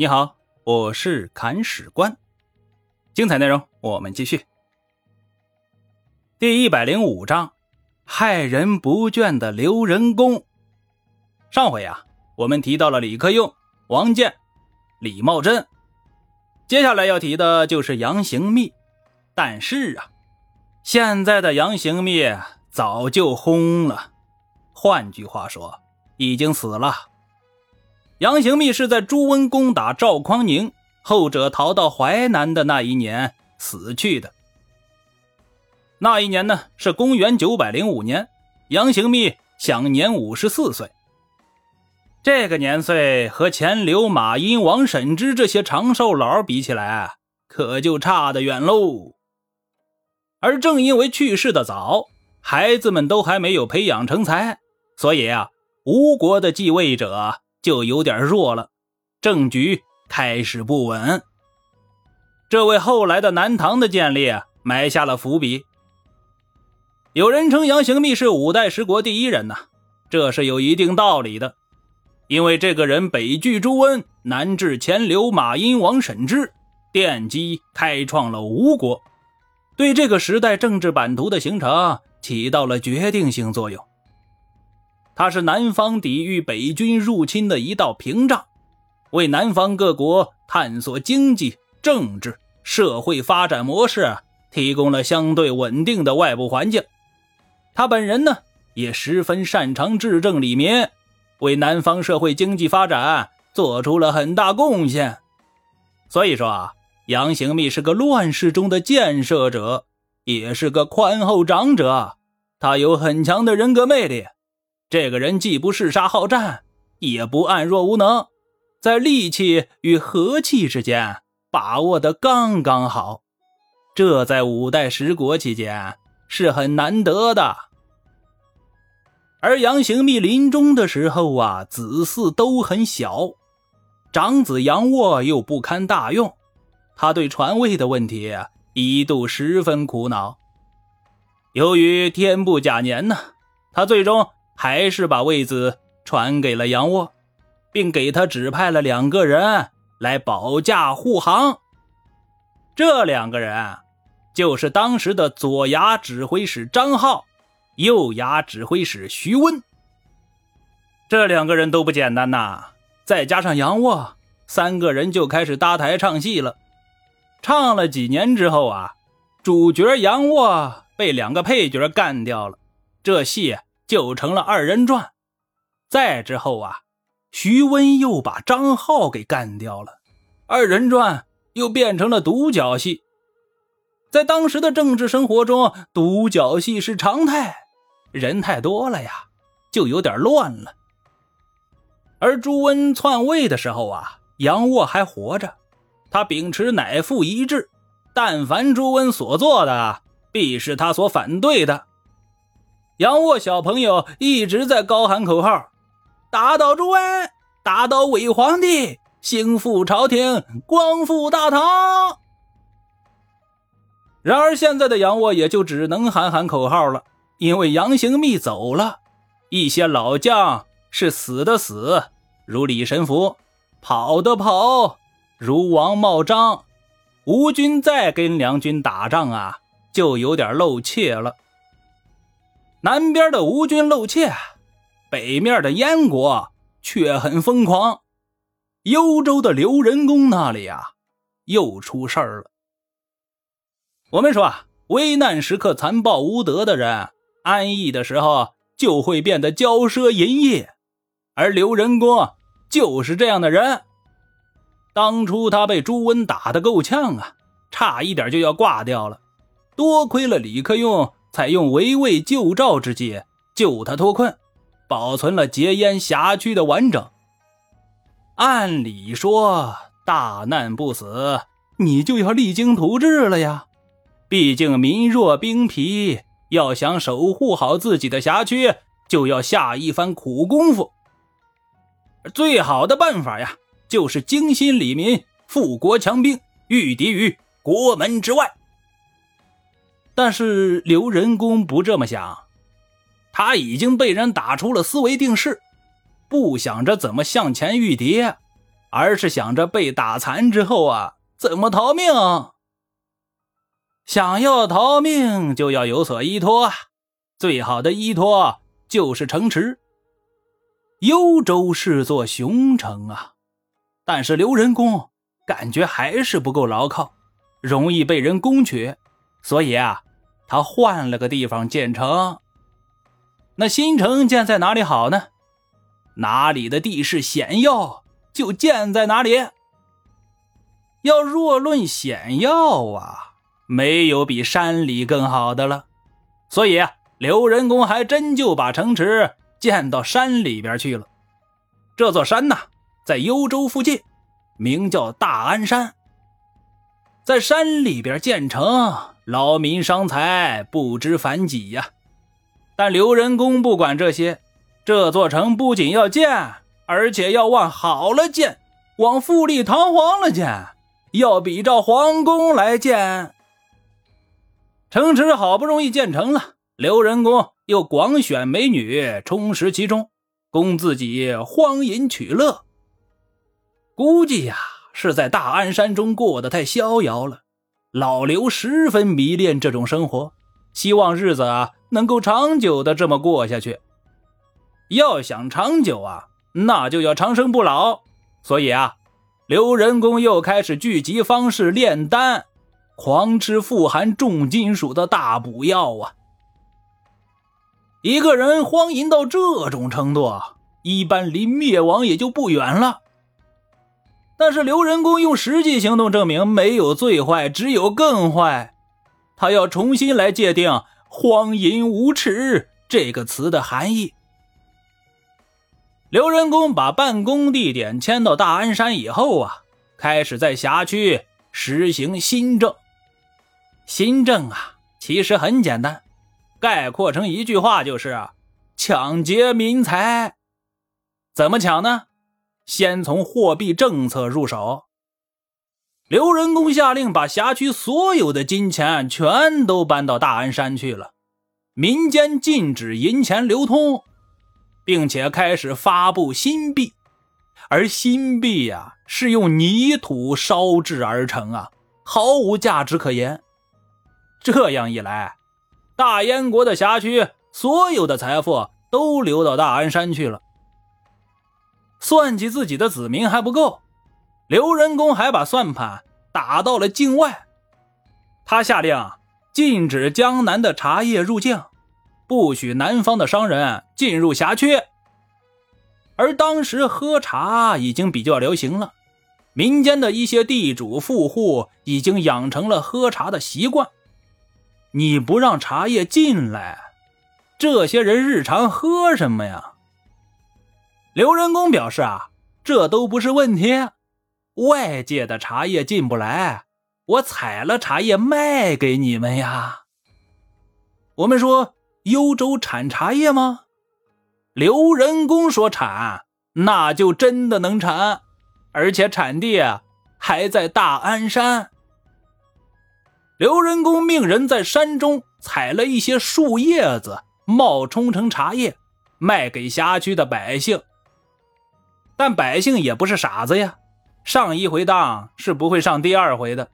你好，我是砍史官。精彩内容，我们继续。第一百零五章，害人不倦的刘仁恭。上回啊，我们提到了李克用、王建、李茂贞，接下来要提的就是杨行密。但是啊，现在的杨行密早就轰了，换句话说，已经死了。杨行密是在朱温攻打赵匡宁，后者逃到淮南的那一年死去的。那一年呢，是公元九百零五年，杨行密享年五十四岁。这个年岁和钱刘、马殷、王审知这些长寿佬比起来，可就差得远喽。而正因为去世的早，孩子们都还没有培养成才，所以啊，吴国的继位者。就有点弱了，政局开始不稳。这为后来的南唐的建立埋下了伏笔。有人称杨行密是五代十国第一人呐，这是有一定道理的。因为这个人北拒朱温，南至钱刘、马殷、王审知，奠基开创了吴国，对这个时代政治版图的形成起到了决定性作用。他是南方抵御北军入侵的一道屏障，为南方各国探索经济、政治、社会发展模式提供了相对稳定的外部环境。他本人呢，也十分擅长治政理民，为南方社会经济发展做出了很大贡献。所以说啊，杨行密是个乱世中的建设者，也是个宽厚长者。他有很强的人格魅力。这个人既不嗜杀好战，也不暗弱无能，在戾气与和气之间把握的刚刚好，这在五代十国期间是很难得的。而杨行密临终的时候啊，子嗣都很小，长子杨沃又不堪大用，他对传位的问题一度十分苦恼。由于天不假年呢，他最终。还是把位子传给了杨沃，并给他指派了两个人来保驾护航。这两个人就是当时的左牙指挥使张浩，右牙指挥使徐温。这两个人都不简单呐，再加上杨沃，三个人就开始搭台唱戏了。唱了几年之后啊，主角杨沃被两个配角干掉了，这戏。就成了二人转，再之后啊，徐温又把张浩给干掉了，二人转又变成了独角戏。在当时的政治生活中，独角戏是常态，人太多了呀，就有点乱了。而朱温篡位的时候啊，杨沃还活着，他秉持乃父一致，但凡朱温所做的，必是他所反对的。杨沃小朋友一直在高喊口号：“打倒朱温，打倒伪皇帝，兴复朝廷，光复大唐。”然而，现在的杨沃也就只能喊喊口号了，因为杨行密走了，一些老将是死的死，如李神福；跑的跑，如王茂章。吴军再跟梁军打仗啊，就有点露怯了。南边的吴军露怯，北面的燕国却很疯狂。幽州的刘仁恭那里啊，又出事儿了。我们说啊，危难时刻残暴无德的人，安逸的时候就会变得骄奢淫逸，而刘仁恭就是这样的人。当初他被朱温打得够呛啊，差一点就要挂掉了，多亏了李克用。采用围魏救赵之计救他脱困，保存了结烟辖区的完整。按理说，大难不死，你就要励精图治了呀。毕竟民弱兵疲，要想守护好自己的辖区，就要下一番苦功夫。最好的办法呀，就是精心理民，富国强兵，御敌于国门之外。但是刘仁恭不这么想，他已经被人打出了思维定式，不想着怎么向前御敌，而是想着被打残之后啊，怎么逃命。想要逃命，就要有所依托！最好的依托就是城池。幽州是座雄城啊，但是刘仁恭感觉还是不够牢靠，容易被人攻取，所以啊，他换了个地方建城。那新城建在哪里好呢？哪里的地势险要，就建在哪里。要若论险要啊。没有比山里更好的了，所以啊，刘仁恭还真就把城池建到山里边去了。这座山呢，在幽州附近，名叫大安山。在山里边建城，劳民伤财，不知凡几呀。但刘仁恭不管这些，这座城不仅要建，而且要往好了建，往富丽堂皇了建，要比照皇宫来建。城池好不容易建成了，刘仁恭又广选美女充实其中，供自己荒淫取乐。估计呀，是在大安山中过得太逍遥了。老刘十分迷恋这种生活，希望日子啊能够长久的这么过下去。要想长久啊，那就要长生不老。所以啊，刘仁恭又开始聚集方式炼丹。狂吃富含重金属的大补药啊！一个人荒淫到这种程度，一般离灭亡也就不远了。但是刘仁恭用实际行动证明，没有最坏，只有更坏。他要重新来界定“荒淫无耻”这个词的含义。刘仁恭把办公地点迁到大安山以后啊，开始在辖区实行新政。新政啊，其实很简单，概括成一句话就是抢劫民财。怎么抢呢？先从货币政策入手。刘仁恭下令把辖区所有的金钱全都搬到大安山去了，民间禁止银钱流通，并且开始发布新币，而新币呀是用泥土烧制而成啊，毫无价值可言。这样一来，大燕国的辖区所有的财富都流到大安山去了。算计自己的子民还不够，刘仁恭还把算盘打到了境外。他下令禁止江南的茶叶入境，不许南方的商人进入辖区。而当时喝茶已经比较流行了，民间的一些地主富户已经养成了喝茶的习惯。你不让茶叶进来，这些人日常喝什么呀？刘仁恭表示啊，这都不是问题，外界的茶叶进不来，我采了茶叶卖给你们呀。我们说幽州产茶叶吗？刘仁恭说产，那就真的能产，而且产地还在大安山。刘仁恭命人在山中采了一些树叶子，冒充成茶叶，卖给辖区的百姓。但百姓也不是傻子呀，上一回当是不会上第二回的。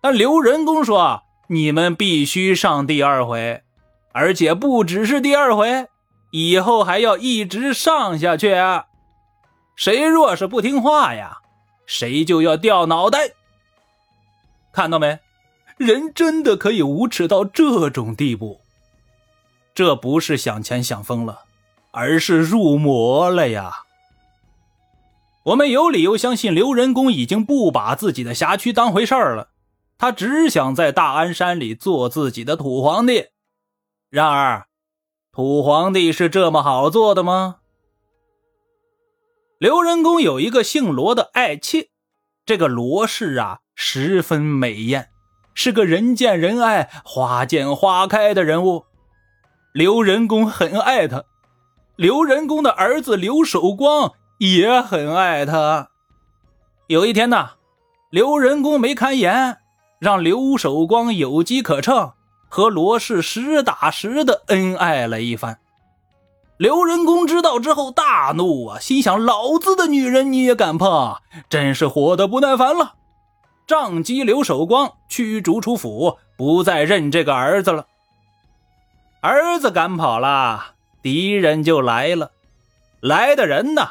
但刘仁恭说：“你们必须上第二回，而且不只是第二回，以后还要一直上下去啊。谁若是不听话呀，谁就要掉脑袋。看到没？”人真的可以无耻到这种地步？这不是想钱想疯了，而是入魔了呀！我们有理由相信刘仁恭已经不把自己的辖区当回事儿了，他只想在大安山里做自己的土皇帝。然而，土皇帝是这么好做的吗？刘仁恭有一个姓罗的爱妾，这个罗氏啊，十分美艳。是个人见人爱、花见花开的人物，刘仁恭很爱她。刘仁恭的儿子刘守光也很爱他。有一天呢，刘仁恭没看严，让刘守光有机可乘，和罗氏实打实的恩爱了一番。刘仁恭知道之后大怒啊，心想：老子的女人你也敢碰？真是活得不耐烦了。杖击刘守光，驱逐出府，不再认这个儿子了。儿子赶跑了，敌人就来了。来的人呢，